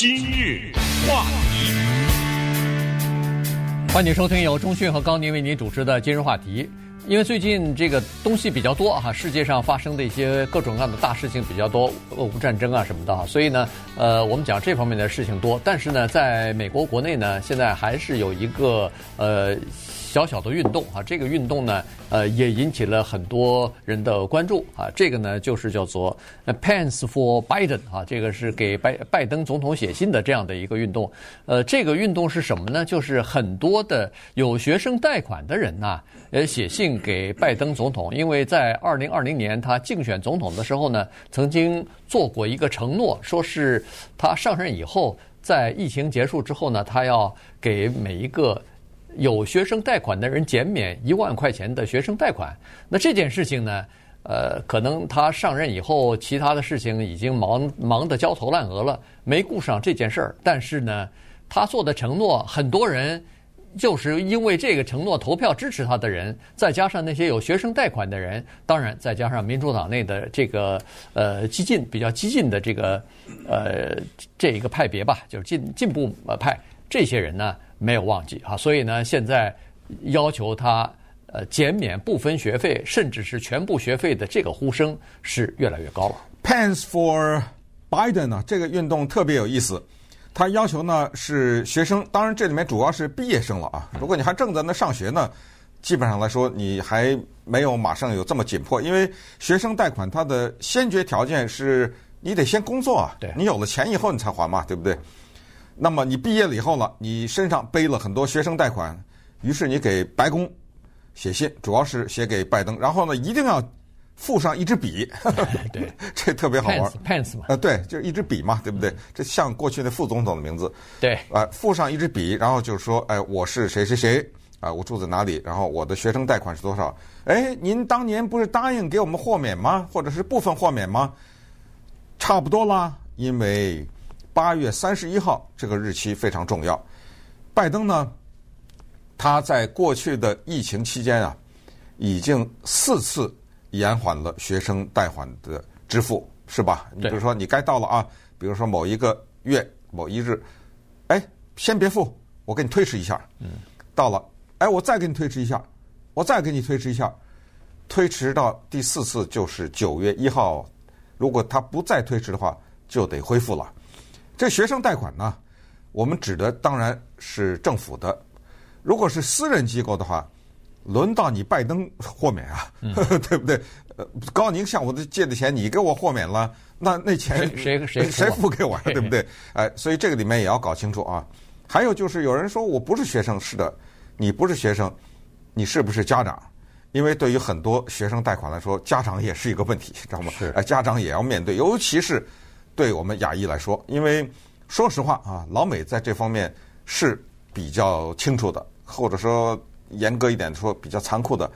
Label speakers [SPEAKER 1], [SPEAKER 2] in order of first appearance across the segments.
[SPEAKER 1] 今日话题，
[SPEAKER 2] 欢迎收听由中讯和高宁为您主持的今日话题。因为最近这个东西比较多哈，世界上发生的一些各种各样的大事情比较多，俄乌战争啊什么的哈，所以呢，呃，我们讲这方面的事情多，但是呢，在美国国内呢，现在还是有一个呃。小小的运动啊，这个运动呢，呃，也引起了很多人的关注啊。这个呢，就是叫做 “Pence for Biden” 啊，这个是给拜拜登总统写信的这样的一个运动。呃，这个运动是什么呢？就是很多的有学生贷款的人呐，呃，写信给拜登总统，因为在二零二零年他竞选总统的时候呢，曾经做过一个承诺，说是他上任以后，在疫情结束之后呢，他要给每一个。有学生贷款的人减免一万块钱的学生贷款，那这件事情呢，呃，可能他上任以后，其他的事情已经忙忙得焦头烂额了，没顾上这件事儿。但是呢，他做的承诺，很多人就是因为这个承诺投票支持他的人，再加上那些有学生贷款的人，当然再加上民主党内的这个呃激进比较激进的这个呃这一个派别吧，就是进进步派这些人呢。没有忘记啊，所以呢，现在要求他呃减免部分学费，甚至是全部学费的这个呼声是越来越高了。
[SPEAKER 3] Pence for Biden 呢，这个运动特别有意思，他要求呢是学生，当然这里面主要是毕业生了啊。如果你还正在那上学呢，基本上来说你还没有马上有这么紧迫，因为学生贷款它的先决条件是你得先工作啊，
[SPEAKER 2] 对，
[SPEAKER 3] 你有了钱以后你才还嘛，对不对？那么你毕业了以后呢，你身上背了很多学生贷款，于是你给白宫写信，主要是写给拜登，然后呢，一定要附上一支笔，
[SPEAKER 2] 对，
[SPEAKER 3] 这特别好玩
[SPEAKER 2] ，Pence 嘛，
[SPEAKER 3] 呃，对，就是一支笔嘛，对不对？这像过去的副总统的名字，
[SPEAKER 2] 对，
[SPEAKER 3] 啊，附上一支笔，然后就是说，哎，我是谁谁谁，啊，我住在哪里，然后我的学生贷款是多少？哎，您当年不是答应给我们豁免吗？或者是部分豁免吗？差不多啦，因为。八月三十一号这个日期非常重要。拜登呢，他在过去的疫情期间啊，已经四次延缓了学生贷款的支付，是吧？你比如说，你该到了啊，比如说某一个月某一日，哎，先别付，我给你推迟一下。嗯。到了，哎，我再给你推迟一下，我再给你推迟一下，推迟到第四次就是九月一号。如果他不再推迟的话，就得恢复了。这学生贷款呢，我们指的当然是政府的。如果是私人机构的话，轮到你拜登豁免啊，嗯、对不对？呃，高宁向我的借的钱，你给我豁免了，那那钱
[SPEAKER 2] 谁谁
[SPEAKER 3] 谁付给我呀？对不对？哎，所以这个里面也要搞清楚啊。还有就是有人说我不是学生，是的，你不是学生，你是不是家长？因为对于很多学生贷款来说，家长也是一个问题，知道吗？
[SPEAKER 2] 是，
[SPEAKER 3] 哎，家长也要面对，尤其是。对我们亚裔来说，因为说实话啊，老美在这方面是比较清楚的，或者说严格一点说比较残酷的。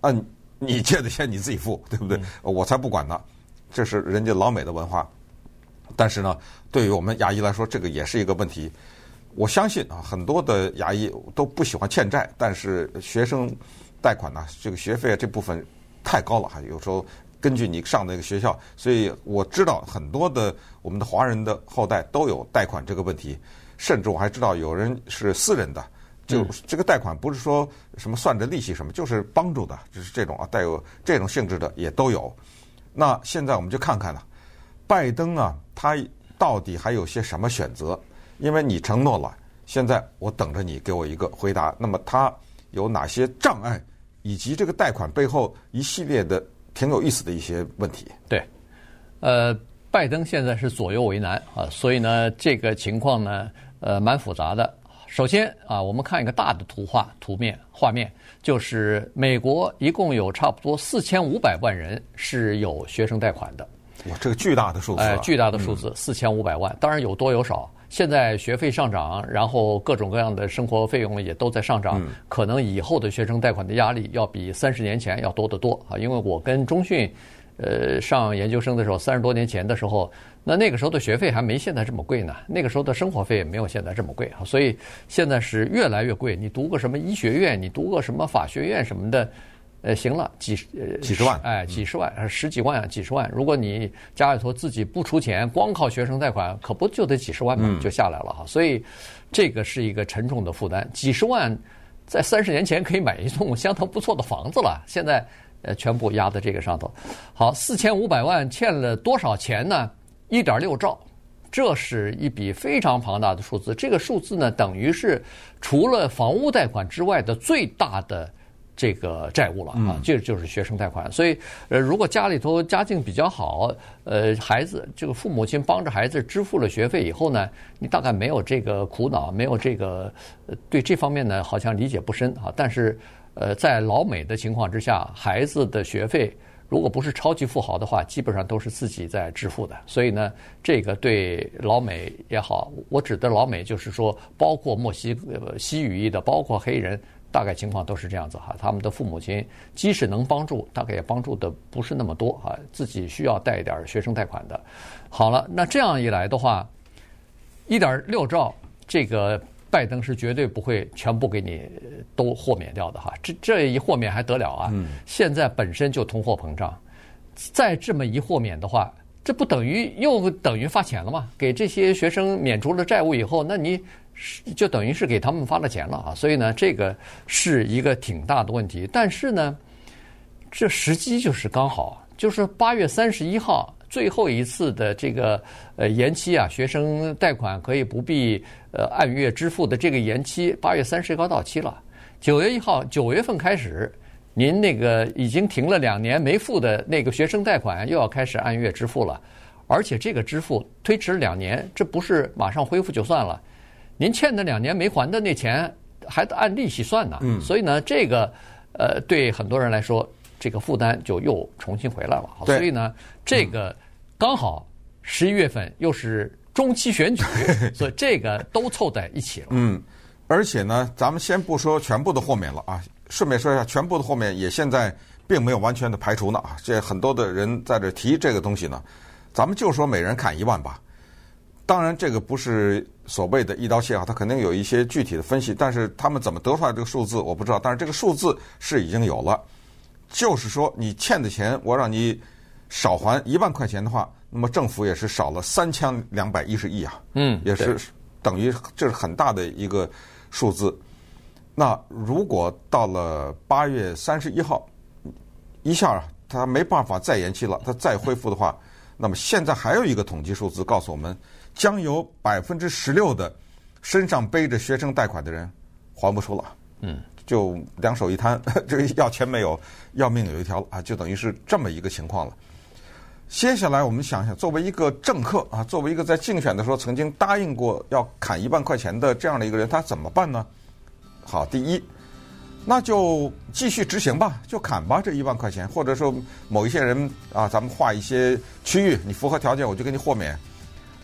[SPEAKER 3] 嗯，你借的钱你自己付，对不对？我才不管呢，这是人家老美的文化。但是呢，对于我们亚裔来说，这个也是一个问题。我相信啊，很多的牙医都不喜欢欠债，但是学生贷款呢，这个学费这部分太高了，还有时候。根据你上的一个学校，所以我知道很多的我们的华人的后代都有贷款这个问题，甚至我还知道有人是私人的，就这个贷款不是说什么算着利息什么，就是帮助的，就是这种啊带有这种性质的也都有。那现在我们就看看呢，拜登啊，他到底还有些什么选择？因为你承诺了，现在我等着你给我一个回答。那么他有哪些障碍，以及这个贷款背后一系列的？挺有意思的一些问题。
[SPEAKER 2] 对，呃，拜登现在是左右为难啊，所以呢，这个情况呢，呃，蛮复杂的。首先啊，我们看一个大的图画图面画面，就是美国一共有差不多四千五百万人是有学生贷款的。
[SPEAKER 3] 哇，这个巨大的数字，啊！哎，
[SPEAKER 2] 巨大的数字，四千五百万，当然有多有少。现在学费上涨，然后各种各样的生活费用也都在上涨，可能以后的学生贷款的压力要比三十年前要多得多啊！因为我跟中讯，呃，上研究生的时候，三十多年前的时候，那那个时候的学费还没现在这么贵呢，那个时候的生活费也没有现在这么贵啊，所以现在是越来越贵。你读个什么医学院，你读个什么法学院什么的，呃，行了，几呃
[SPEAKER 3] 几十万，
[SPEAKER 2] 哎，几十万，十几万啊，几十万。如果你家里头自己不出钱，光靠学生贷款，可不就得几十万嘛，就下来了哈。所以这个是一个沉重的负担。几十万在三十年前可以买一栋相当不错的房子了，现在呃全部压在这个上头。好，四千五百万欠了多少钱呢？一点六兆，这是一笔非常庞大的数字。这个数字呢，等于是除了房屋贷款之外的最大的。这个债务了啊，这就是学生贷款。所以，呃，如果家里头家境比较好，呃，孩子这个父母亲帮着孩子支付了学费以后呢，你大概没有这个苦恼，没有这个对这方面呢好像理解不深啊。但是，呃，在老美的情况之下，孩子的学费如果不是超级富豪的话，基本上都是自己在支付的。所以呢，这个对老美也好，我指的老美就是说，包括墨西呃西语裔的，包括黑人。大概情况都是这样子哈，他们的父母亲即使能帮助，大概也帮助的不是那么多啊，自己需要贷一点学生贷款的。好了，那这样一来的话，一点六兆，这个拜登是绝对不会全部给你都豁免掉的哈。这这一豁免还得了啊？现在本身就通货膨胀，再这么一豁免的话，这不等于又等于发钱了吗？给这些学生免除了债务以后，那你。是，就等于是给他们发了钱了啊，所以呢，这个是一个挺大的问题。但是呢，这时机就是刚好，就是八月三十一号最后一次的这个呃延期啊，学生贷款可以不必呃按月支付的这个延期，八月三十一号到期了。九月一号，九月份开始，您那个已经停了两年没付的那个学生贷款又要开始按月支付了，而且这个支付推迟两年，这不是马上恢复就算了。您欠的两年没还的那钱还得按利息算呢，嗯，所以呢，这个呃，对很多人来说，这个负担就又重新回来了。
[SPEAKER 3] 对，
[SPEAKER 2] 所以呢，这个刚好十一月份又是中期选举，所以这个都凑在一起了。
[SPEAKER 3] 嗯，而且呢，咱们先不说全部的豁免了啊，顺便说一下，全部的后面也现在并没有完全的排除呢啊，这很多的人在这提这个东西呢，咱们就说每人砍一万吧。当然，这个不是所谓的一刀切啊，它肯定有一些具体的分析。但是他们怎么得出来这个数字，我不知道。但是这个数字是已经有了，就是说你欠的钱，我让你少还一万块钱的话，那么政府也是少了三千两百一十亿啊。
[SPEAKER 2] 嗯，
[SPEAKER 3] 也是等于这是很大的一个数字。那如果到了八月三十一号，一下他没办法再延期了，他再恢复的话，那么现在还有一个统计数字告诉我们。将有百分之十六的身上背着学生贷款的人还不出了，嗯，就两手一摊，这个要钱没有，要命有一条啊，就等于是这么一个情况了。接下来我们想想，作为一个政客啊，作为一个在竞选的时候曾经答应过要砍一万块钱的这样的一个人，他怎么办呢？好，第一，那就继续执行吧，就砍吧这一万块钱，或者说某一些人啊，咱们划一些区域，你符合条件，我就给你豁免。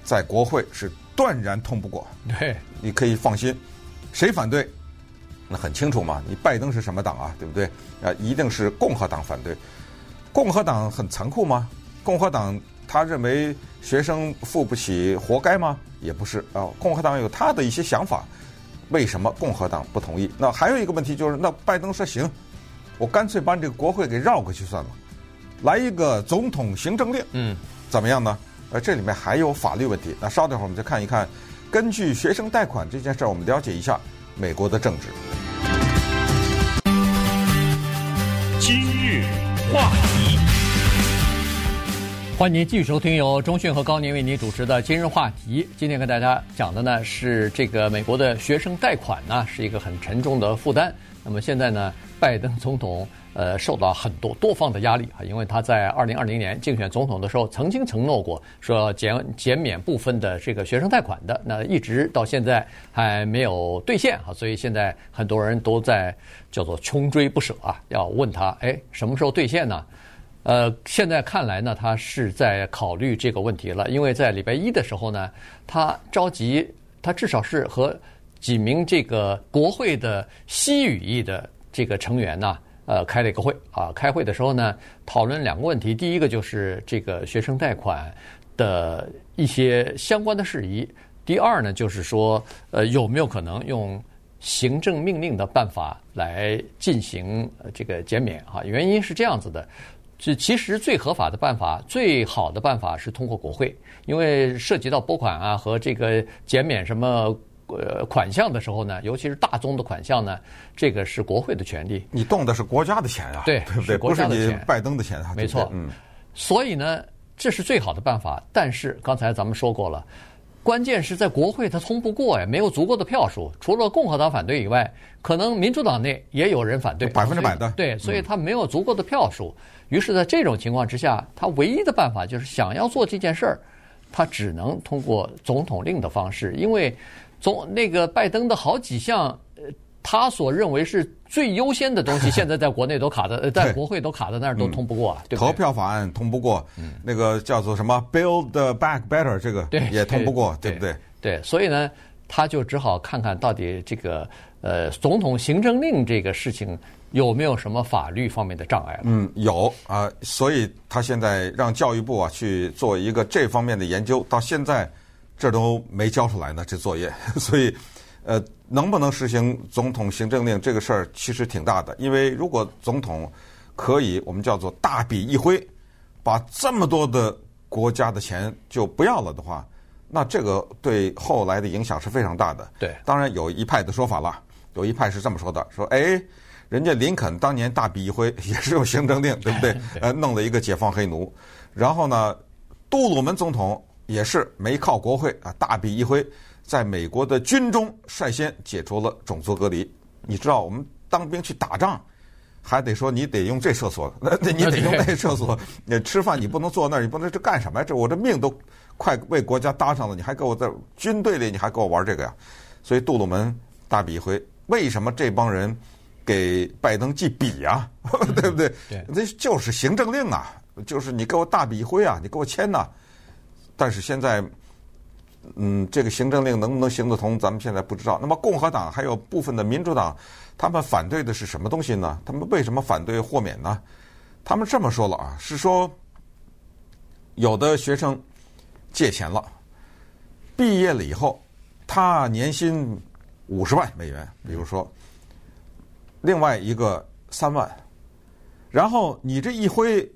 [SPEAKER 3] 在国会是断然通不过，
[SPEAKER 2] 对，
[SPEAKER 3] 你可以放心。谁反对？那很清楚嘛，你拜登是什么党啊？对不对？啊，一定是共和党反对。共和党很残酷吗？共和党他认为学生付不起活该吗？也不是啊，共和党有他的一些想法。为什么共和党不同意？那还有一个问题就是，那拜登说行，我干脆把这个国会给绕过去算了，来一个总统行政令，嗯，怎么样呢？呃这里面还有法律问题，那稍等会儿我们再看一看。根据学生贷款这件事儿，我们了解一下美国的政治。
[SPEAKER 1] 今日话题，
[SPEAKER 2] 欢迎您继续收听由中讯和高宁为您主持的《今日话题》。今天跟大家讲的呢是这个美国的学生贷款呢是一个很沉重的负担。那么现在呢，拜登总统。呃，受到很多多方的压力啊，因为他在二零二零年竞选总统的时候，曾经承诺过说减减免部分的这个学生贷款的，那一直到现在还没有兑现啊，所以现在很多人都在叫做穷追不舍啊，要问他，哎，什么时候兑现呢？呃，现在看来呢，他是在考虑这个问题了，因为在礼拜一的时候呢，他召集他至少是和几名这个国会的西语裔的这个成员呢。呃，开了一个会啊，开会的时候呢，讨论两个问题。第一个就是这个学生贷款的一些相关的事宜。第二呢，就是说，呃，有没有可能用行政命令的办法来进行这个减免啊。原因是这样子的，这其实最合法的办法、最好的办法是通过国会，因为涉及到拨款啊和这个减免什么呃款项的时候呢，尤其是大宗的款项呢，这个是国会的权利。
[SPEAKER 3] 你动的是国家的钱啊，
[SPEAKER 2] 对，
[SPEAKER 3] 对不对？
[SPEAKER 2] 是国家的钱，
[SPEAKER 3] 不是你拜登的钱啊，
[SPEAKER 2] 没错，
[SPEAKER 3] 嗯。
[SPEAKER 2] 所以呢，这是最好的办法。但是刚才咱们说过了。关键是在国会它通不过呀，没有足够的票数。除了共和党反对以外，可能民主党内也有人反对，
[SPEAKER 3] 百分之百的。
[SPEAKER 2] 对，所以他没有足够的票数。于是，在这种情况之下，他唯一的办法就是想要做这件事儿，他只能通过总统令的方式，因为总那个拜登的好几项。他所认为是最优先的东西，现在在国内都卡在，在国会都卡在那儿，都通不过，啊，对不对？
[SPEAKER 3] 投票法案通不过，那个叫做什么 “Build Back Better” 这个也通不过，对不对？
[SPEAKER 2] 对，所以呢，他就只好看看到底这个呃总统行政令这个事情有没有什么法律方面的障碍了。
[SPEAKER 3] 嗯，有啊，所以他现在让教育部啊去做一个这方面的研究，到现在这都没交出来呢，这作业，所以。呃，能不能实行总统行政令这个事儿其实挺大的，因为如果总统可以我们叫做大笔一挥，把这么多的国家的钱就不要了的话，那这个对后来的影响是非常大的。
[SPEAKER 2] 对，
[SPEAKER 3] 当然有一派的说法了，有一派是这么说的，说哎，人家林肯当年大笔一挥 也是用行政令，对不 对？呃，弄了一个解放黑奴，然后呢，杜鲁门总统也是没靠国会啊，大笔一挥。在美国的军中率先解除了种族隔离。你知道，我们当兵去打仗，还得说你得用这厕所，那你得用那厕所。你吃饭你不能坐那儿，你不能这干什么呀？这我这命都快为国家搭上了，你还给我在军队里，你还给我玩这个呀？所以杜鲁门大笔一挥，为什么这帮人给拜登记笔呀？对不对？
[SPEAKER 2] 对，
[SPEAKER 3] 那就是行政令啊，就是你给我大笔一挥啊，你给我签呐。但是现在。嗯，这个行政令能不能行得通，咱们现在不知道。那么共和党还有部分的民主党，他们反对的是什么东西呢？他们为什么反对豁免呢？他们这么说了啊，是说有的学生借钱了，毕业了以后，他年薪五十万美元，比如说，另外一个三万，然后你这一挥。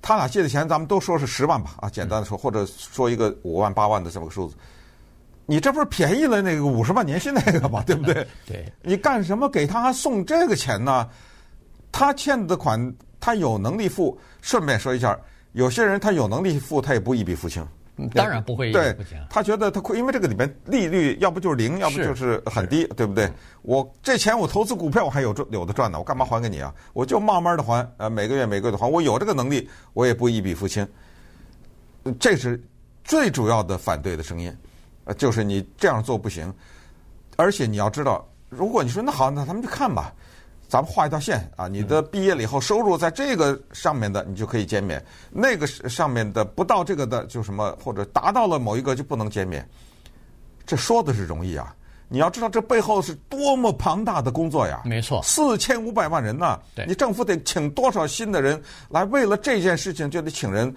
[SPEAKER 3] 他俩借的钱，咱们都说是十万吧，啊，简单的说，或者说一个五万八万的这么个数字，你这不是便宜了那个五十万年薪那个嘛？对不对？
[SPEAKER 2] 对。
[SPEAKER 3] 你干什么给他送这个钱呢？他欠的款，他有能力付。顺便说一下，有些人他有能力付，他也不一笔付清。
[SPEAKER 2] 当然不会，
[SPEAKER 3] 对，他觉得他亏，因为这个里面利率要不就是零，要不就是很低，对不对？我这钱我投资股票我还有赚有的赚呢，我干嘛还给你啊？我就慢慢的还，呃，每个月每个月的还，我有这个能力，我也不一笔付清。这是最主要的反对的声音，呃，就是你这样做不行，而且你要知道，如果你说那好，那咱们就看吧。咱们画一条线啊，你的毕业了以后收入在这个上面的，你就可以减免；那个上面的不到这个的，就什么或者达到了某一个就不能减免。这说的是容易啊，你要知道这背后是多么庞大的工作呀！
[SPEAKER 2] 没错，
[SPEAKER 3] 四千五百万人呢，你政府得请多少新的人来？为了这件事情就得请人。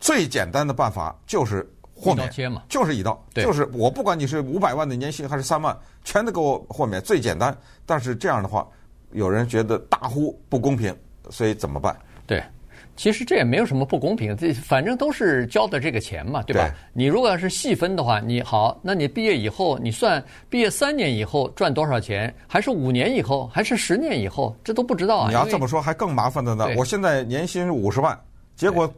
[SPEAKER 3] 最简单的办法就是豁免，就是一刀，就是我不管你是五百万的年薪还是三万，全都给我豁免，最简单。但是这样的话。有人觉得大呼不公平，所以怎么办？
[SPEAKER 2] 对，其实这也没有什么不公平，这反正都是交的这个钱嘛，对吧？对，你如果要是细分的话，你好，那你毕业以后，你算毕业三年以后赚多少钱，还是五年以后，还是十年以后，这都不知道啊。
[SPEAKER 3] 你要这么说，还更麻烦的呢。我现在年薪五十万，结果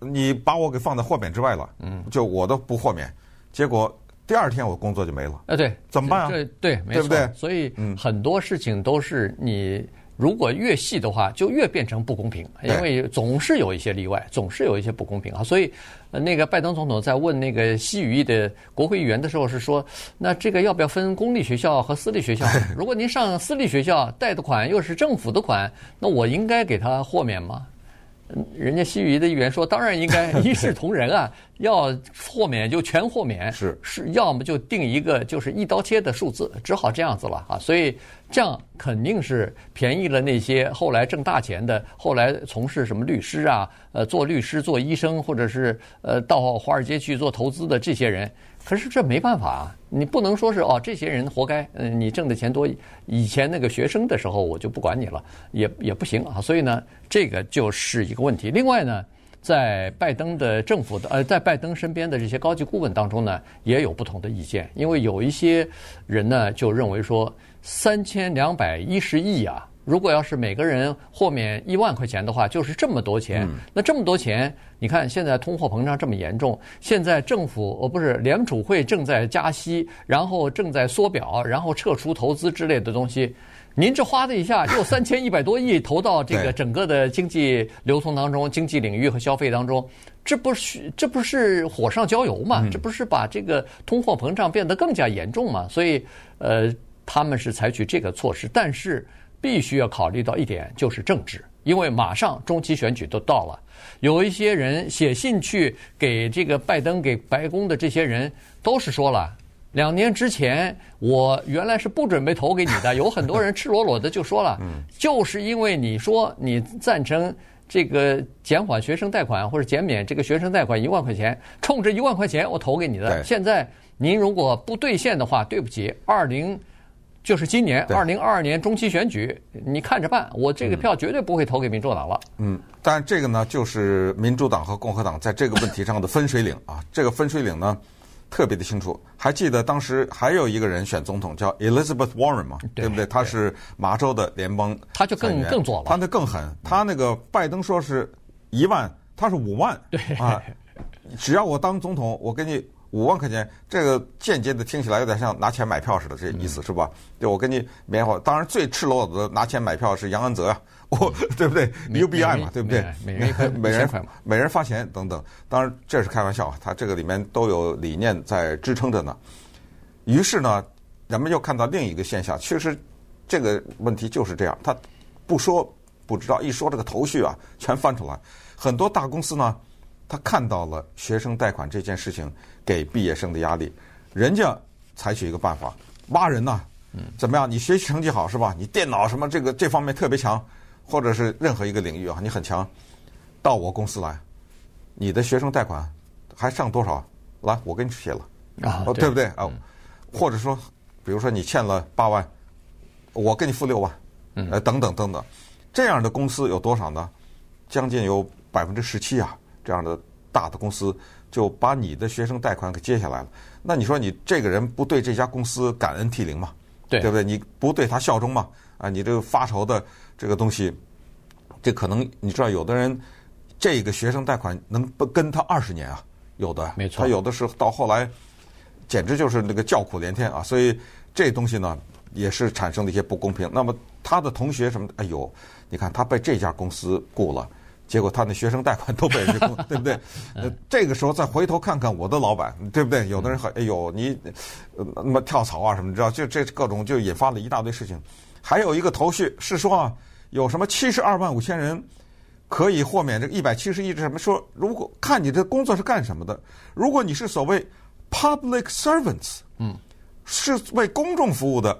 [SPEAKER 3] 你把我给放在豁免之外了，嗯，就我都不豁免，结果。第二天我工作就没了。
[SPEAKER 2] 哎，对，
[SPEAKER 3] 怎么办啊？
[SPEAKER 2] 对对，没错，
[SPEAKER 3] 对不对？
[SPEAKER 2] 所以很多事情都是你如果越细的话，就越变成不公平，因为总是有一些例外，总是有一些不公平啊。所以，那个拜登总统在问那个西语裔的国会议员的时候是说：“那这个要不要分公立学校和私立学校？如果您上私立学校贷的款又是政府的款，那我应该给他豁免吗？”人家西语的议员说：“当然应该 一视同仁啊，要豁免就全豁免，
[SPEAKER 3] 是
[SPEAKER 2] 是，要么就定一个就是一刀切的数字，只好这样子了啊。所以这样肯定是便宜了那些后来挣大钱的，后来从事什么律师啊，呃，做律师、做医生，或者是呃到华尔街去做投资的这些人，可是这没办法啊，你不能说是哦，这些人活该，嗯，你挣的钱多，以前那个学生的时候我就不管你了，也也不行啊。所以呢，这个就是一个问题。另外呢，在拜登的政府的呃，在拜登身边的这些高级顾问当中呢，也有不同的意见，因为有一些人呢就认为说，三千两百一十亿啊。如果要是每个人豁免一万块钱的话，就是这么多钱。那这么多钱，你看现在通货膨胀这么严重，现在政府哦不是联储会正在加息，然后正在缩表，然后撤出投资之类的东西。您这哗的一下又三千一百多亿投到这个 整个的经济流通当中、经济领域和消费当中，这不是这不是火上浇油嘛？这不是把这个通货膨胀变得更加严重嘛？所以呃，他们是采取这个措施，但是。必须要考虑到一点，就是政治，因为马上中期选举都到了，有一些人写信去给这个拜登、给白宫的这些人，都是说了，两年之前我原来是不准备投给你的，有很多人赤裸裸的就说了，就是因为你说你赞成这个减缓学生贷款或者减免这个学生贷款一万块钱，冲着一万块钱我投给你的，现在您如果不兑现的话，对不起，二零。就是今年二零二二年中期选举，你看着办。我这个票绝对不会投给民主党了。
[SPEAKER 3] 嗯，但这个呢，就是民主党和共和党在这个问题上的分水岭啊。这个分水岭呢，特别的清楚。还记得当时还有一个人选总统叫 Elizabeth Warren 嘛？对不对？他是麻州的联邦，
[SPEAKER 2] 他就更更左了。
[SPEAKER 3] 他那更狠，他那个拜登说是一万，他是五万。
[SPEAKER 2] 对
[SPEAKER 3] 啊，只要我当总统，我给你。五万块钱，这个间接的听起来有点像拿钱买票似的，这意思是吧？对，我跟你棉花。当然，最赤裸裸的拿钱买票是杨安泽呀，我 对不对？UBI 嘛，对不对？
[SPEAKER 2] 每人
[SPEAKER 3] 每人每人发钱等等。当然这是开玩笑啊，他这个里面都有理念在支撑着呢。于是呢，人们又看到另一个现象，确实这个问题就是这样。他不说不知道，一说这个头绪啊，全翻出来。很多大公司呢。他看到了学生贷款这件事情给毕业生的压力，人家采取一个办法挖人呐，怎么样？你学习成绩好是吧？你电脑什么这个这方面特别强，或者是任何一个领域啊，你很强，到我公司来，你的学生贷款还剩多少？来，我给你写了
[SPEAKER 2] 啊，
[SPEAKER 3] 对不对啊？或者说，比如说你欠了八万，我给你付六万，呃，等等等等，这样的公司有多少呢？将近有百分之十七啊。这样的大的公司就把你的学生贷款给接下来了，那你说你这个人不对这家公司感恩涕零吗？
[SPEAKER 2] 对，
[SPEAKER 3] 对不对？你不对他效忠吗？啊，你这个发愁的这个东西，这可能你知道，有的人这个学生贷款能不跟他二十年啊？有的，
[SPEAKER 2] 没错，
[SPEAKER 3] 他有的是到后来简直就是那个叫苦连天啊！所以这东西呢，也是产生了一些不公平。那么他的同学什么的，哎呦，你看他被这家公司雇了。结果他那学生贷款都被人家，对不对？呃，这个时候再回头看看我的老板，对不对？有的人还，哎呦，你那么跳槽啊什么，你知道？就这各种就引发了一大堆事情。还有一个头绪是说啊，有什么七十二万五千人可以豁免这个一百七十亿？这什么说？如果看你这工作是干什么的，如果你是所谓 public servants，嗯，是为公众服务的。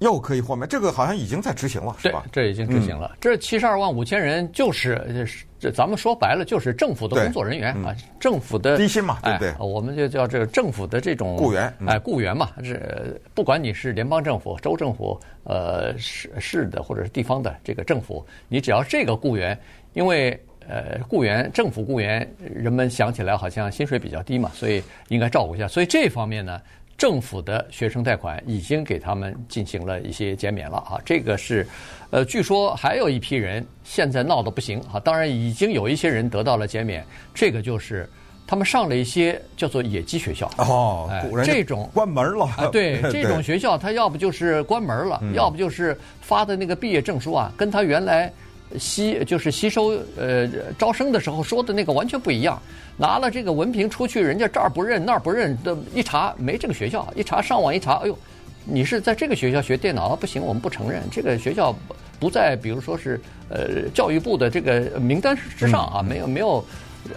[SPEAKER 3] 又可以豁免，这个好像已经在执行了，是吧？
[SPEAKER 2] 这已经执行了。嗯、这七十二万五千人就是，这咱们说白了就是政府的工作人员啊，嗯、政府的
[SPEAKER 3] 低薪嘛，对不对？
[SPEAKER 2] 我们就叫这个政府的这种
[SPEAKER 3] 雇员，
[SPEAKER 2] 哎，雇员嘛，是不管你是联邦政府、州政府、呃市市的或者是地方的这个政府，你只要这个雇员，因为呃雇员政府雇员，人们想起来好像薪水比较低嘛，所以应该照顾一下。所以这方面呢。政府的学生贷款已经给他们进行了一些减免了。啊，这个是，呃，据说还有一批人现在闹得不行啊，当然已经有一些人得到了减免，这个就是他们上了一些叫做野鸡学校。
[SPEAKER 3] 哦，
[SPEAKER 2] 哎，这种
[SPEAKER 3] 关门了，
[SPEAKER 2] 啊，对，这种学校他要不就是关门了，要不就是发的那个毕业证书啊，跟他原来。吸就是吸收呃招生的时候说的那个完全不一样，拿了这个文凭出去，人家这儿不认那儿不认的，一查没这个学校，一查上网一查，哎呦，你是在这个学校学电脑，不行，我们不承认。这个学校不在，比如说是呃教育部的这个名单之上啊，没有没有，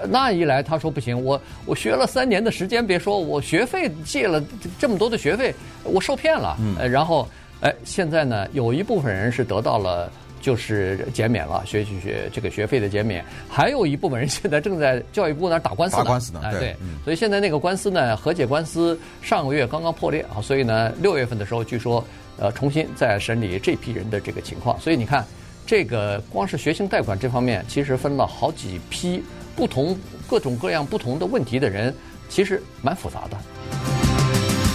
[SPEAKER 2] 那一来他说不行，我我学了三年的时间，别说我学费借了这么多的学费，我受骗了，呃，然后哎现在呢有一部分人是得到了。就是减免了学习学这个学费的减免，还有一部分人 现在正在教育部那儿打官司呢。
[SPEAKER 3] 打官司呢，
[SPEAKER 2] 哎，对，
[SPEAKER 3] 嗯、
[SPEAKER 2] 所以现在那个官司呢，和解官司上个月刚刚破裂啊，所以呢，六月份的时候据说呃重新再审理这批人的这个情况。所以你看，这个光是学 sinh 贷款这方面，其实分了好几批不同各种各样不同的问题的人，其实蛮复杂的。